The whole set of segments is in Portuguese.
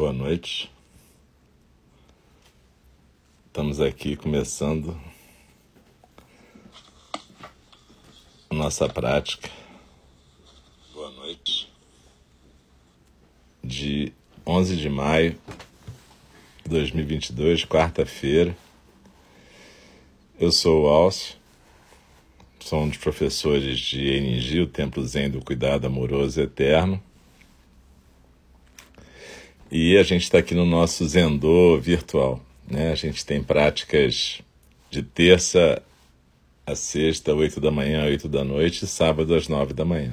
Boa noite. Estamos aqui começando a nossa prática. Boa noite. De 11 de maio de 2022, quarta-feira. Eu sou o Alcio, sou um dos professores de Enigi, o Templo Zen do Cuidado Amoroso Eterno. E a gente está aqui no nosso Zendô virtual. Né? A gente tem práticas de terça a sexta, oito da manhã, oito da noite, e sábado às nove da manhã.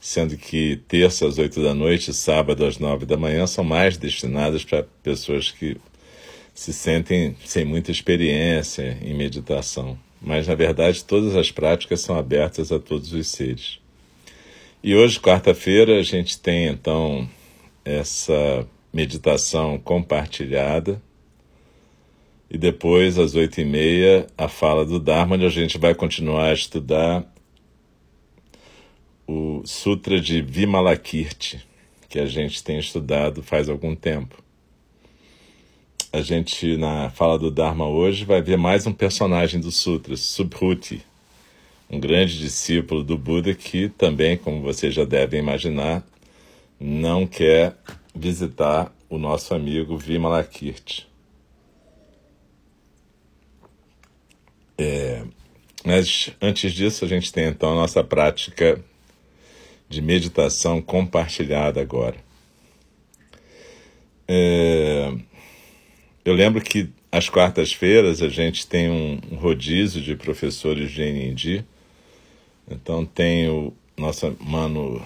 Sendo que terça às oito da noite e sábado às nove da manhã são mais destinadas para pessoas que se sentem sem muita experiência em meditação. Mas, na verdade, todas as práticas são abertas a todos os seres. E hoje, quarta-feira, a gente tem então essa meditação compartilhada. E depois, às oito e meia, a fala do Dharma, onde a gente vai continuar a estudar o Sutra de Vimalakirti, que a gente tem estudado faz algum tempo. A gente, na fala do Dharma hoje, vai ver mais um personagem do Sutra, Subhuti, um grande discípulo do Buda que também, como vocês já devem imaginar, não quer visitar o nosso amigo Vimalakirti. É, mas antes disso, a gente tem então a nossa prática de meditação compartilhada agora. É, eu lembro que às quartas-feiras a gente tem um, rodízio de professores de NND. Então tem o nosso mano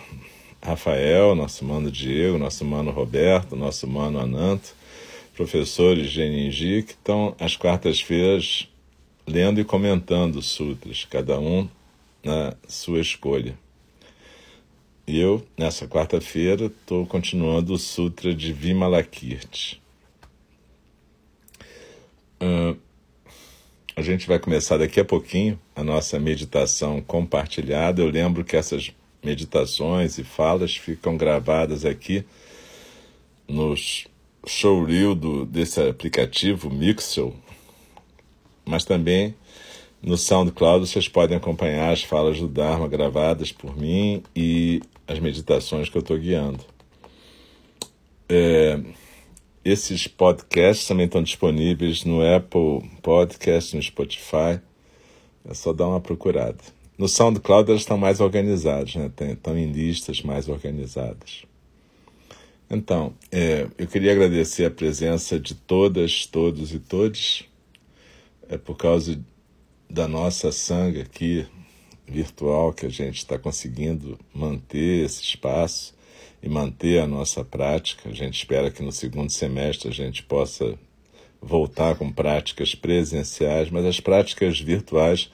Rafael, nosso mano Diego, nosso mano Roberto, nosso mano Ananto, professores de Ninji, que estão às quartas-feiras lendo e comentando sutras, cada um na sua escolha. E eu, nessa quarta-feira, estou continuando o Sutra de Vimalakirti. Uh, a gente vai começar daqui a pouquinho a nossa meditação compartilhada. Eu lembro que essas meditações e falas ficam gravadas aqui nos showreel do, desse aplicativo Mixel, mas também no SoundCloud vocês podem acompanhar as falas do Dharma gravadas por mim e as meditações que eu estou guiando. É, esses podcasts também estão disponíveis no Apple Podcast, no Spotify. É só dar uma procurada. No SoundCloud elas estão mais organizadas, né? estão em listas mais organizadas. Então, é, eu queria agradecer a presença de todas, todos e todes. É por causa da nossa sangue aqui virtual que a gente está conseguindo manter esse espaço e manter a nossa prática. A gente espera que no segundo semestre a gente possa voltar com práticas presenciais, mas as práticas virtuais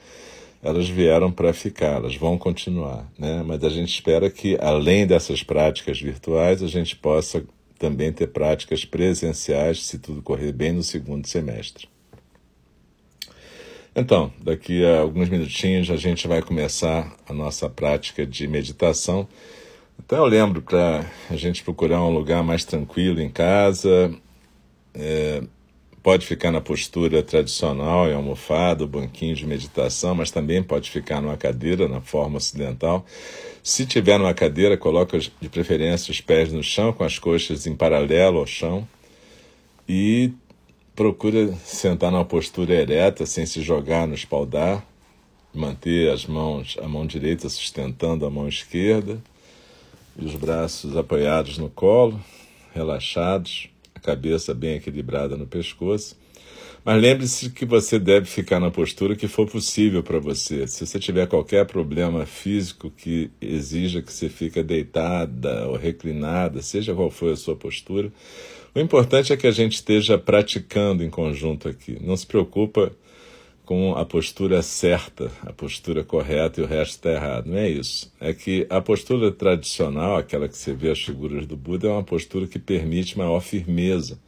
elas vieram para ficar, elas vão continuar, né? Mas a gente espera que, além dessas práticas virtuais, a gente possa também ter práticas presenciais, se tudo correr bem, no segundo semestre. Então, daqui a alguns minutinhos a gente vai começar a nossa prática de meditação. Então eu lembro para a gente procurar um lugar mais tranquilo em casa, é, pode ficar na postura tradicional, em almofada, banquinho de meditação, mas também pode ficar numa cadeira, na forma ocidental. Se tiver numa cadeira, coloca de preferência os pés no chão, com as coxas em paralelo ao chão. E procura sentar numa postura ereta, sem se jogar no espaldar. Manter as mãos, a mão direita sustentando a mão esquerda e os braços apoiados no colo, relaxados cabeça bem equilibrada no pescoço. Mas lembre-se que você deve ficar na postura que for possível para você. Se você tiver qualquer problema físico que exija que você fique deitada ou reclinada, seja qual for a sua postura, o importante é que a gente esteja praticando em conjunto aqui. Não se preocupa com a postura certa, a postura correta e o resto está errado. Não é isso. É que a postura tradicional, aquela que você vê as figuras do Buda, é uma postura que permite maior firmeza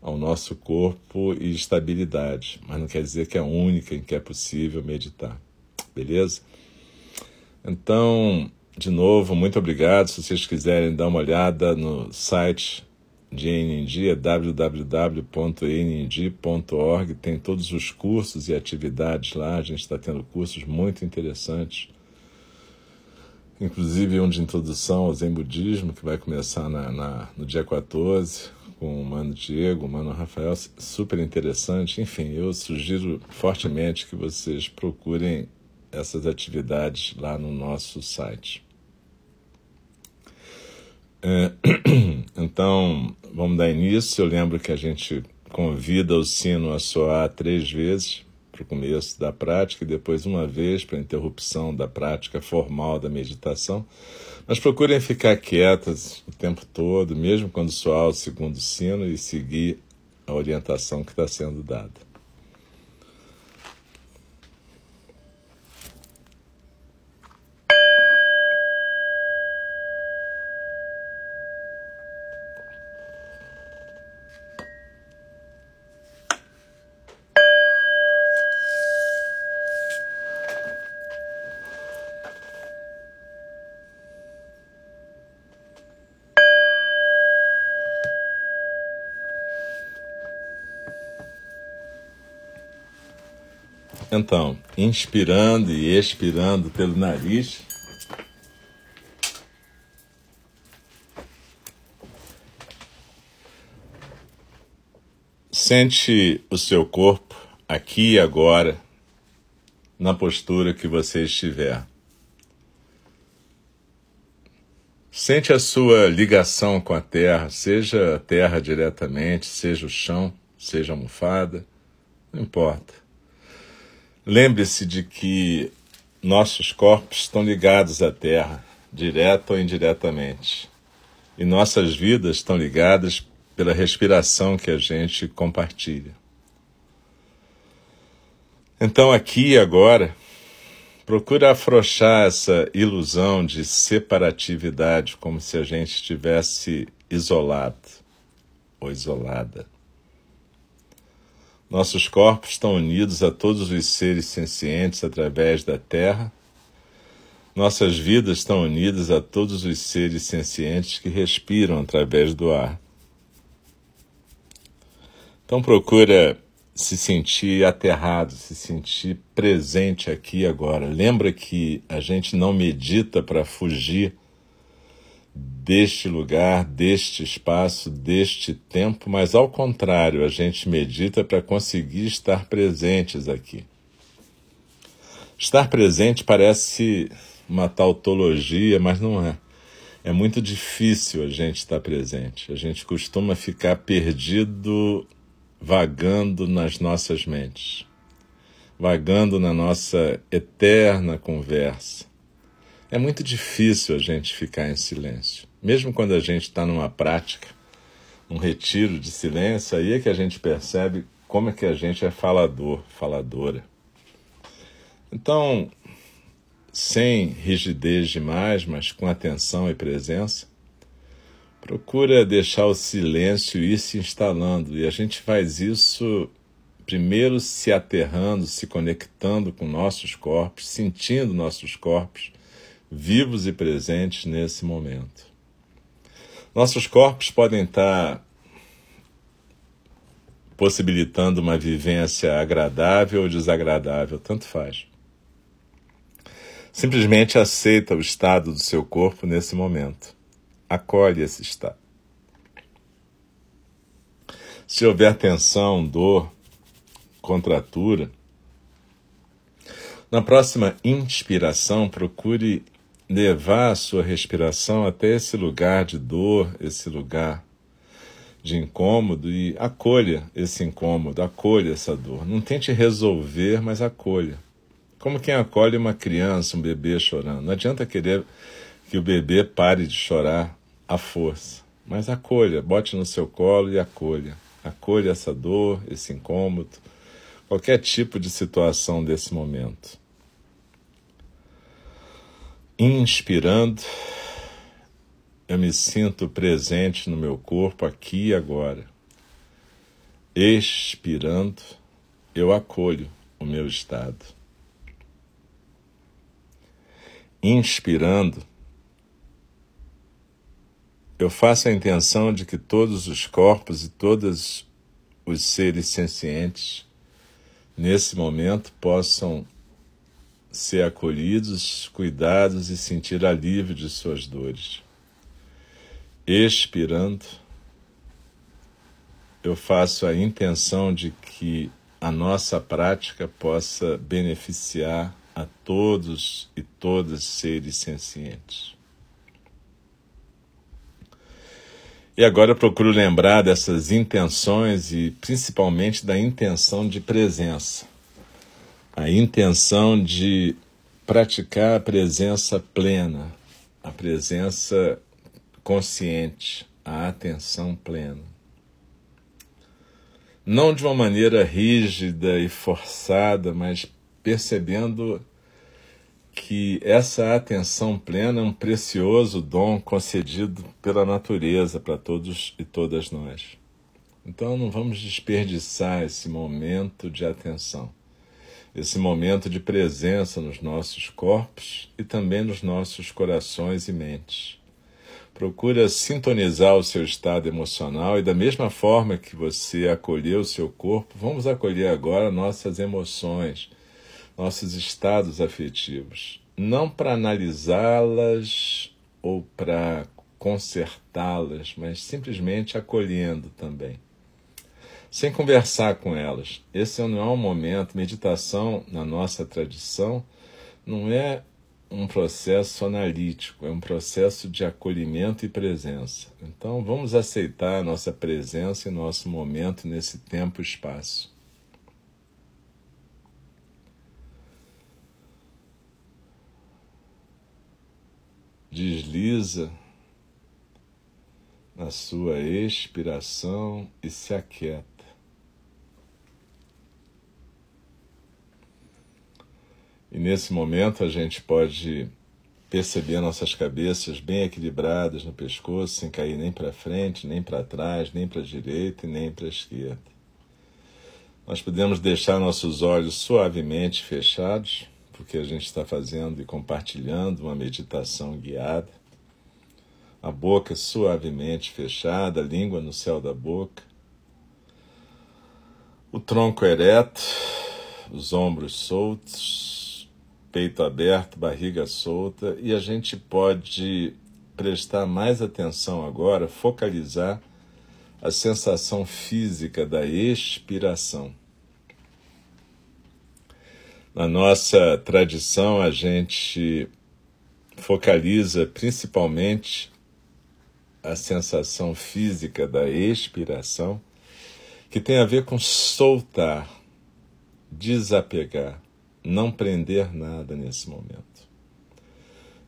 ao nosso corpo e estabilidade, mas não quer dizer que é única em que é possível meditar. Beleza? Então, de novo, muito obrigado. Se vocês quiserem dar uma olhada no site de NND é www.nnd.org. Tem todos os cursos e atividades lá. A gente está tendo cursos muito interessantes. Inclusive um de introdução ao Zen Budismo, que vai começar na, na, no dia 14, com o Mano Diego, o Mano Rafael, super interessante. Enfim, eu sugiro fortemente que vocês procurem essas atividades lá no nosso site. É, então, vamos dar início. Eu lembro que a gente convida o sino a soar três vezes para o começo da prática e depois uma vez para a interrupção da prática formal da meditação. Mas procurem ficar quietas o tempo todo, mesmo quando soar o segundo sino, e seguir a orientação que está sendo dada. Então, inspirando e expirando pelo nariz. Sente o seu corpo aqui e agora, na postura que você estiver. Sente a sua ligação com a terra, seja a terra diretamente, seja o chão, seja a almofada, não importa. Lembre-se de que nossos corpos estão ligados à Terra, direto ou indiretamente. E nossas vidas estão ligadas pela respiração que a gente compartilha. Então, aqui e agora, procura afrouxar essa ilusão de separatividade, como se a gente estivesse isolado ou isolada. Nossos corpos estão unidos a todos os seres sencientes através da Terra. Nossas vidas estão unidas a todos os seres sencientes que respiram através do ar. Então procura se sentir aterrado, se sentir presente aqui agora. Lembra que a gente não medita para fugir deste lugar, deste espaço, deste tempo, mas ao contrário, a gente medita para conseguir estar presentes aqui. Estar presente parece uma tautologia, mas não é. É muito difícil a gente estar presente. A gente costuma ficar perdido, vagando nas nossas mentes, vagando na nossa eterna conversa é muito difícil a gente ficar em silêncio. Mesmo quando a gente está numa prática, um retiro de silêncio, aí é que a gente percebe como é que a gente é falador, faladora. Então, sem rigidez demais, mas com atenção e presença, procura deixar o silêncio ir se instalando. E a gente faz isso primeiro se aterrando, se conectando com nossos corpos, sentindo nossos corpos vivos e presentes nesse momento. Nossos corpos podem estar possibilitando uma vivência agradável ou desagradável, tanto faz. Simplesmente aceita o estado do seu corpo nesse momento. Acolhe esse estado. Se houver tensão, dor, contratura, na próxima inspiração, procure levar a sua respiração até esse lugar de dor, esse lugar de incômodo e acolha esse incômodo, acolha essa dor. Não tente resolver, mas acolha. Como quem acolhe uma criança, um bebê chorando. Não adianta querer que o bebê pare de chorar à força, mas acolha, bote no seu colo e acolha. Acolha essa dor, esse incômodo, qualquer tipo de situação desse momento. Inspirando, eu me sinto presente no meu corpo aqui e agora. Expirando, eu acolho o meu estado. Inspirando, eu faço a intenção de que todos os corpos e todos os seres sencientes, nesse momento, possam ser acolhidos, cuidados e sentir alívio de suas dores. Expirando, eu faço a intenção de que a nossa prática possa beneficiar a todos e todas seres sencientes. E agora eu procuro lembrar dessas intenções e principalmente da intenção de presença. A intenção de praticar a presença plena, a presença consciente, a atenção plena. Não de uma maneira rígida e forçada, mas percebendo que essa atenção plena é um precioso dom concedido pela natureza para todos e todas nós. Então não vamos desperdiçar esse momento de atenção, esse momento de presença nos nossos corpos e também nos nossos corações e mentes. Procura sintonizar o seu estado emocional e, da mesma forma que você acolheu o seu corpo, vamos acolher agora nossas emoções nossos estados afetivos, não para analisá-las ou para consertá-las, mas simplesmente acolhendo também. Sem conversar com elas. Esse não é um momento, meditação na nossa tradição não é um processo analítico, é um processo de acolhimento e presença. Então vamos aceitar a nossa presença e nosso momento nesse tempo e espaço. desliza na sua expiração e se aquieta. E nesse momento a gente pode perceber nossas cabeças bem equilibradas no pescoço, sem cair nem para frente, nem para trás, nem para a direita e nem para a esquerda. Nós podemos deixar nossos olhos suavemente fechados porque a gente está fazendo e compartilhando uma meditação guiada. A boca suavemente fechada, a língua no céu da boca. O tronco ereto, os ombros soltos, peito aberto, barriga solta, e a gente pode prestar mais atenção agora, focalizar a sensação física da expiração. Na nossa tradição, a gente focaliza principalmente a sensação física da expiração, que tem a ver com soltar, desapegar, não prender nada nesse momento.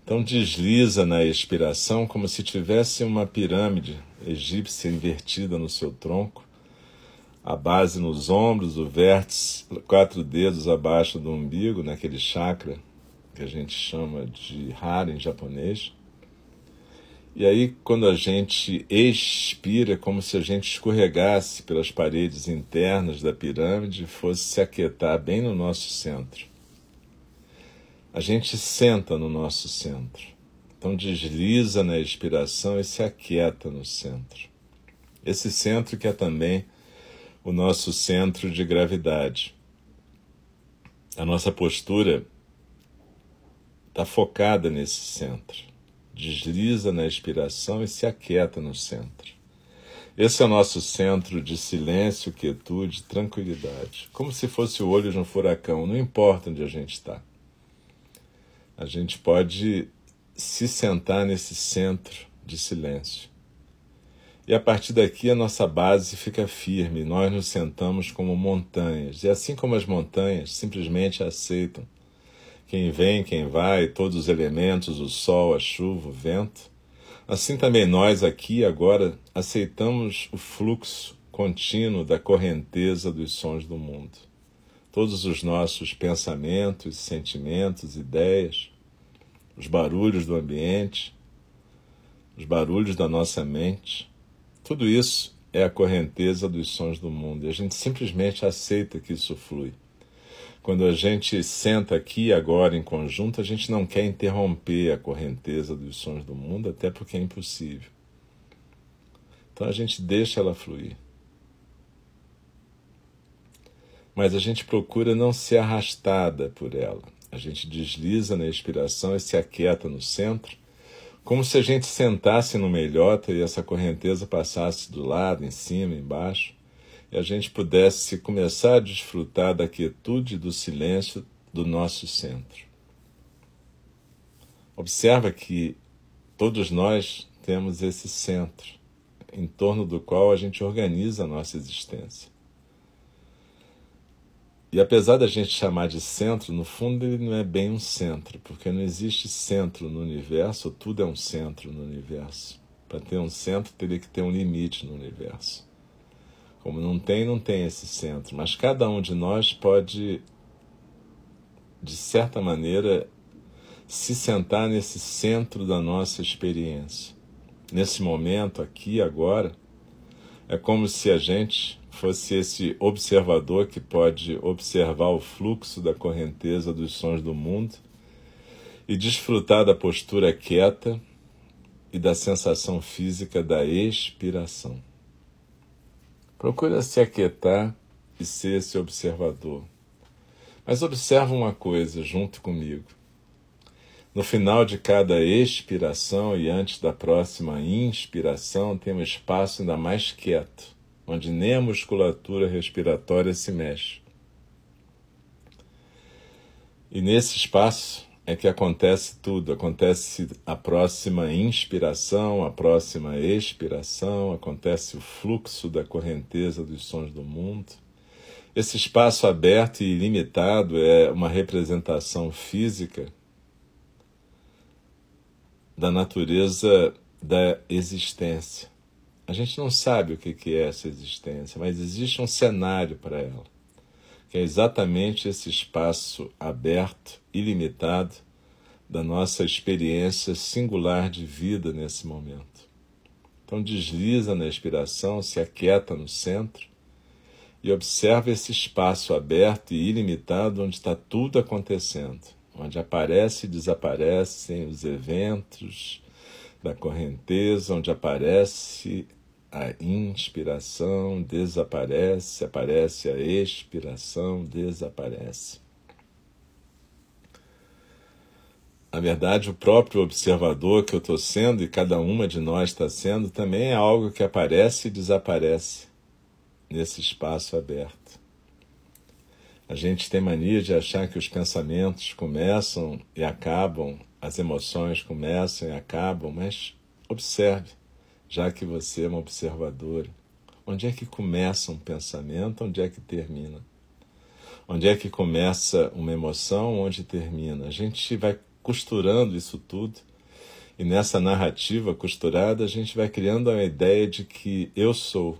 Então desliza na expiração como se tivesse uma pirâmide egípcia invertida no seu tronco a base nos ombros, o vértice, quatro dedos abaixo do umbigo, naquele chakra que a gente chama de hara em japonês. E aí, quando a gente expira, é como se a gente escorregasse pelas paredes internas da pirâmide e fosse se aquietar bem no nosso centro. A gente senta no nosso centro. Então, desliza na expiração e se aquieta no centro. Esse centro que é também o nosso centro de gravidade. A nossa postura está focada nesse centro. Desliza na expiração e se aquieta no centro. Esse é o nosso centro de silêncio, quietude, tranquilidade. Como se fosse o olho de um furacão, não importa onde a gente está. A gente pode se sentar nesse centro de silêncio. E a partir daqui a nossa base fica firme, nós nos sentamos como montanhas. E assim como as montanhas simplesmente aceitam quem vem, quem vai, todos os elementos, o sol, a chuva, o vento, assim também nós aqui agora aceitamos o fluxo contínuo da correnteza dos sons do mundo. Todos os nossos pensamentos, sentimentos, ideias, os barulhos do ambiente, os barulhos da nossa mente tudo isso é a correnteza dos sons do mundo e a gente simplesmente aceita que isso flui. Quando a gente senta aqui agora em conjunto, a gente não quer interromper a correnteza dos sons do mundo, até porque é impossível. Então a gente deixa ela fluir. Mas a gente procura não ser arrastada por ela. A gente desliza na expiração e se aquieta no centro, como se a gente sentasse no melhota e essa correnteza passasse do lado, em cima, embaixo, e a gente pudesse começar a desfrutar da quietude e do silêncio do nosso centro. Observa que todos nós temos esse centro em torno do qual a gente organiza a nossa existência. E apesar da gente chamar de centro, no fundo ele não é bem um centro, porque não existe centro no universo, tudo é um centro no universo. Para ter um centro, teria que ter um limite no universo. Como não tem, não tem esse centro, mas cada um de nós pode, de certa maneira, se sentar nesse centro da nossa experiência. Nesse momento, aqui, agora, é como se a gente fosse esse observador que pode observar o fluxo da correnteza dos sons do mundo e desfrutar da postura quieta e da sensação física da expiração. Procura se aquietar e ser esse observador. Mas observa uma coisa junto comigo. No final de cada expiração e antes da próxima inspiração, tem um espaço ainda mais quieto, onde nem a musculatura respiratória se mexe. E nesse espaço é que acontece tudo. Acontece a próxima inspiração, a próxima expiração, acontece o fluxo da correnteza dos sons do mundo. Esse espaço aberto e ilimitado é uma representação física da natureza da existência. A gente não sabe o que é essa existência, mas existe um cenário para ela, que é exatamente esse espaço aberto, ilimitado, da nossa experiência singular de vida nesse momento. Então desliza na expiração, se aquieta no centro e observa esse espaço aberto e ilimitado onde está tudo acontecendo onde aparece e desaparecem os eventos da correnteza, onde aparece a inspiração, desaparece, aparece a expiração, desaparece. Na verdade, o próprio observador que eu estou sendo e cada uma de nós está sendo também é algo que aparece e desaparece nesse espaço aberto. A gente tem mania de achar que os pensamentos começam e acabam, as emoções começam e acabam, mas observe, já que você é uma observadora, onde é que começa um pensamento, onde é que termina? Onde é que começa uma emoção, onde termina? A gente vai costurando isso tudo e nessa narrativa costurada a gente vai criando a ideia de que eu sou,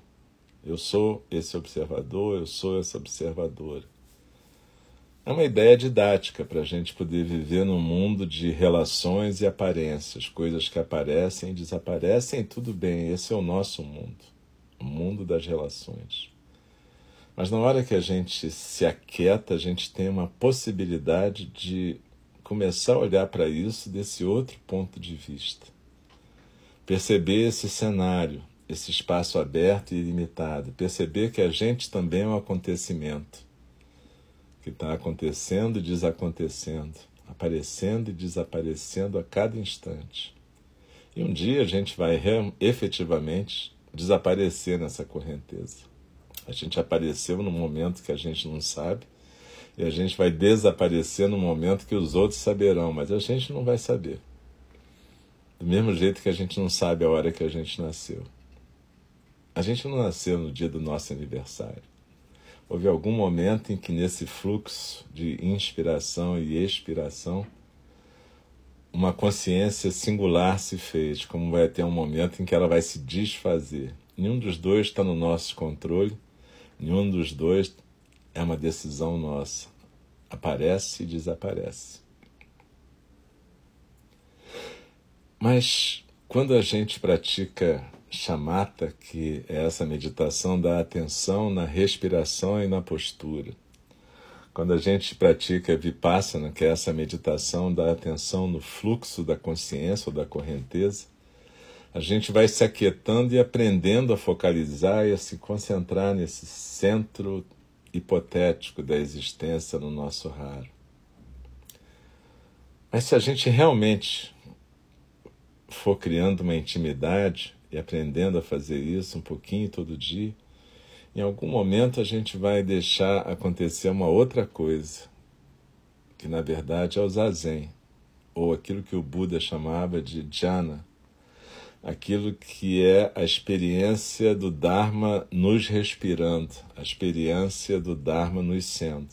eu sou esse observador, eu sou essa observadora. É uma ideia didática para a gente poder viver num mundo de relações e aparências, coisas que aparecem e desaparecem, tudo bem, esse é o nosso mundo, o mundo das relações. Mas na hora que a gente se aquieta, a gente tem uma possibilidade de começar a olhar para isso desse outro ponto de vista. Perceber esse cenário, esse espaço aberto e ilimitado, perceber que a gente também é um acontecimento que está acontecendo e desacontecendo, aparecendo e desaparecendo a cada instante. E um dia a gente vai efetivamente desaparecer nessa correnteza. A gente apareceu no momento que a gente não sabe, e a gente vai desaparecer no momento que os outros saberão, mas a gente não vai saber. Do mesmo jeito que a gente não sabe a hora que a gente nasceu. A gente não nasceu no dia do nosso aniversário. Houve algum momento em que, nesse fluxo de inspiração e expiração, uma consciência singular se fez, como vai ter um momento em que ela vai se desfazer. Nenhum dos dois está no nosso controle, nenhum dos dois é uma decisão nossa. Aparece e desaparece. Mas quando a gente pratica chamata, que é essa meditação da atenção na respiração e na postura. Quando a gente pratica vipassana, que é essa meditação da atenção no fluxo da consciência ou da correnteza, a gente vai se aquietando e aprendendo a focalizar e a se concentrar nesse centro hipotético da existência no nosso raro. Mas se a gente realmente for criando uma intimidade e aprendendo a fazer isso um pouquinho todo dia, em algum momento a gente vai deixar acontecer uma outra coisa, que na verdade é o zazen, ou aquilo que o Buda chamava de jhana, aquilo que é a experiência do Dharma nos respirando, a experiência do Dharma nos sendo.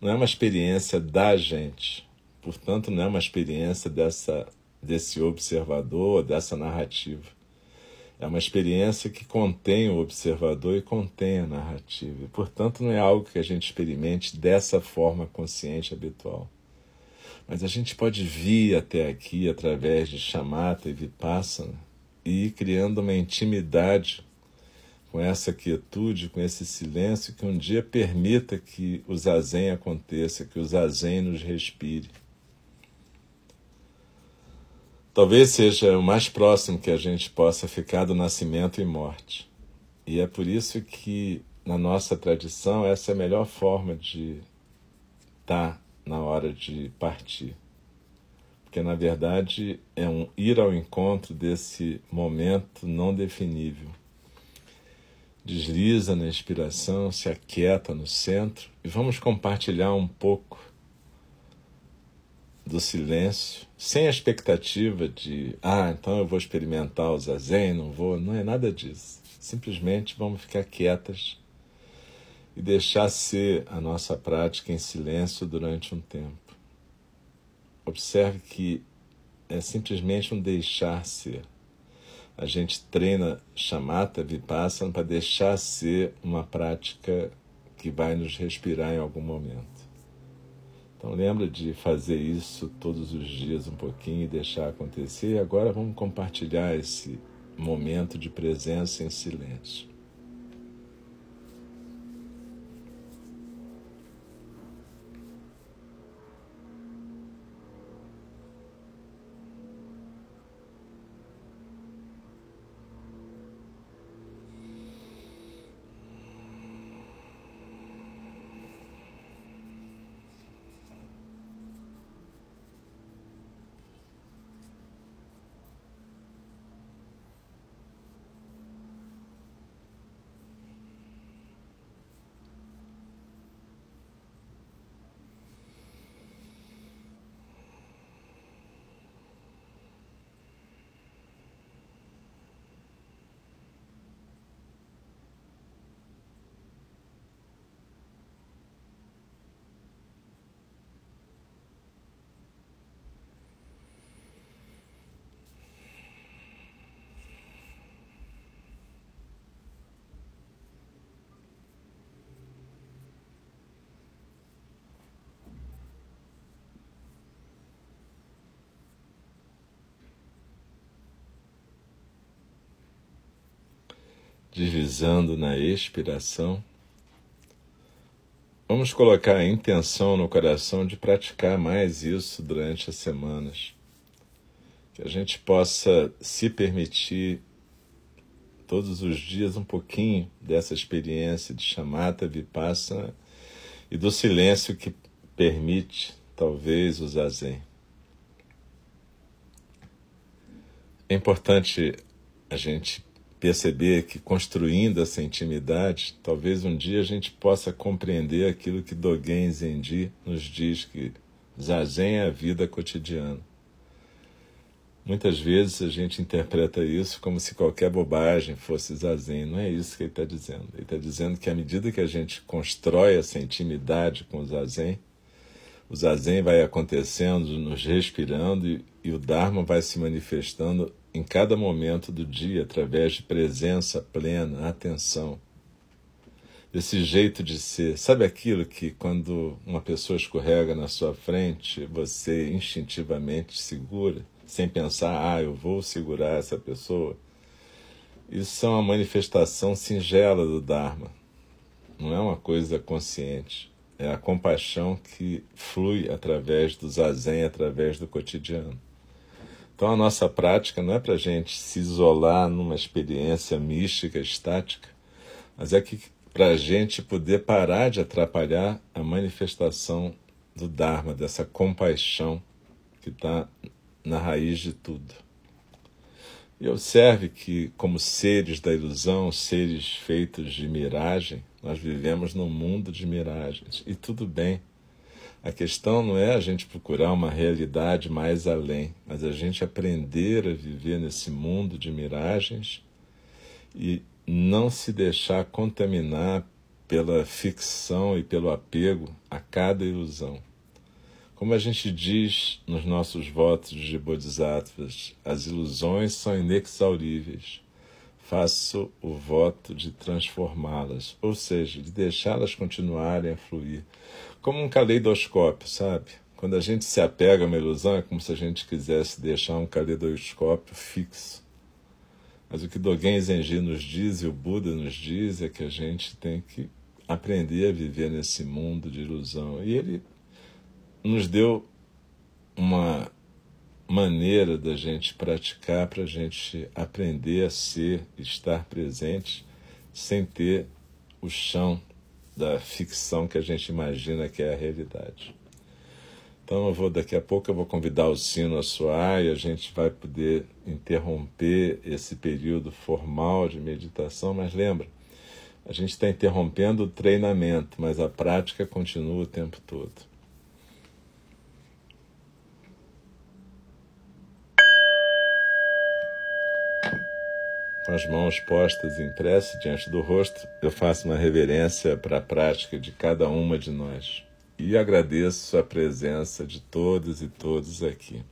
Não é uma experiência da gente, portanto, não é uma experiência dessa, desse observador, dessa narrativa. É uma experiência que contém o observador e contém a narrativa. E, portanto, não é algo que a gente experimente dessa forma consciente habitual. Mas a gente pode vir até aqui através de chamata e vipassana e ir criando uma intimidade com essa quietude, com esse silêncio que um dia permita que o zazen aconteça, que o zazen nos respire. Talvez seja o mais próximo que a gente possa ficar do nascimento e morte. E é por isso que, na nossa tradição, essa é a melhor forma de estar na hora de partir. Porque, na verdade, é um ir ao encontro desse momento não definível. Desliza na inspiração, se aquieta no centro e vamos compartilhar um pouco do silêncio, sem a expectativa de, ah, então eu vou experimentar o zazen, não vou. Não é nada disso. Simplesmente vamos ficar quietas e deixar ser a nossa prática em silêncio durante um tempo. Observe que é simplesmente um deixar ser. A gente treina chamata, vipassana, para deixar ser uma prática que vai nos respirar em algum momento. Então lembra de fazer isso todos os dias um pouquinho e deixar acontecer. E agora vamos compartilhar esse momento de presença em silêncio. Deslizando na expiração, vamos colocar a intenção no coração de praticar mais isso durante as semanas. Que a gente possa se permitir todos os dias um pouquinho dessa experiência de chamata, vipassana e do silêncio que permite, talvez, o zazen. É importante a gente perceber que construindo essa intimidade, talvez um dia a gente possa compreender aquilo que Dogen Zenji nos diz que zazen é a vida cotidiana. Muitas vezes a gente interpreta isso como se qualquer bobagem fosse zazen. Não é isso que ele está dizendo. Ele está dizendo que à medida que a gente constrói essa intimidade com o zazen, o zazen vai acontecendo, nos respirando e, e o Dharma vai se manifestando em cada momento do dia através de presença plena, atenção. Desse jeito de ser. Sabe aquilo que quando uma pessoa escorrega na sua frente, você instintivamente segura, sem pensar, ah, eu vou segurar essa pessoa? Isso é uma manifestação singela do Dharma. Não é uma coisa consciente. É a compaixão que flui através do zazen, através do cotidiano. Então a nossa prática não é para a gente se isolar numa experiência mística, estática, mas é que para a gente poder parar de atrapalhar a manifestação do Dharma, dessa compaixão que está na raiz de tudo. E observe que, como seres da ilusão, seres feitos de miragem, nós vivemos num mundo de miragens. E tudo bem. A questão não é a gente procurar uma realidade mais além, mas a gente aprender a viver nesse mundo de miragens e não se deixar contaminar pela ficção e pelo apego a cada ilusão. Como a gente diz nos nossos votos de Bodhisattvas, as ilusões são inexauríveis. Faço o voto de transformá-las, ou seja, de deixá-las continuarem a fluir. Como um caleidoscópio, sabe? Quando a gente se apega a uma ilusão, é como se a gente quisesse deixar um caleidoscópio fixo. Mas o que Dogen Zenji nos diz e o Buda nos diz é que a gente tem que aprender a viver nesse mundo de ilusão. E ele nos deu uma maneira da gente praticar para a gente aprender a ser, estar presente, sem ter o chão da ficção que a gente imagina que é a realidade. Então eu vou daqui a pouco eu vou convidar o sino a soar e a gente vai poder interromper esse período formal de meditação, mas lembra, a gente está interrompendo o treinamento, mas a prática continua o tempo todo. Com as mãos postas em prece diante do rosto, eu faço uma reverência para a prática de cada uma de nós e agradeço a presença de todos e todos aqui.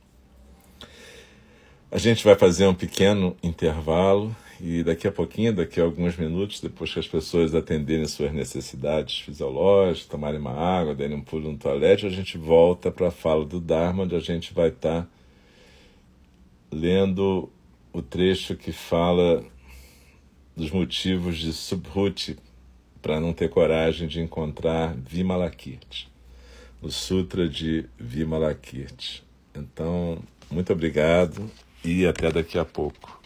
A gente vai fazer um pequeno intervalo e daqui a pouquinho, daqui a alguns minutos, depois que as pessoas atenderem suas necessidades fisiológicas, tomarem uma água, derem um pulo no toalete, a gente volta para a fala do Dharma, onde a gente vai estar tá lendo o trecho que fala dos motivos de Subhuti para não ter coragem de encontrar Vimalakirti, o Sutra de Vimalakirti. Então, muito obrigado e até daqui a pouco.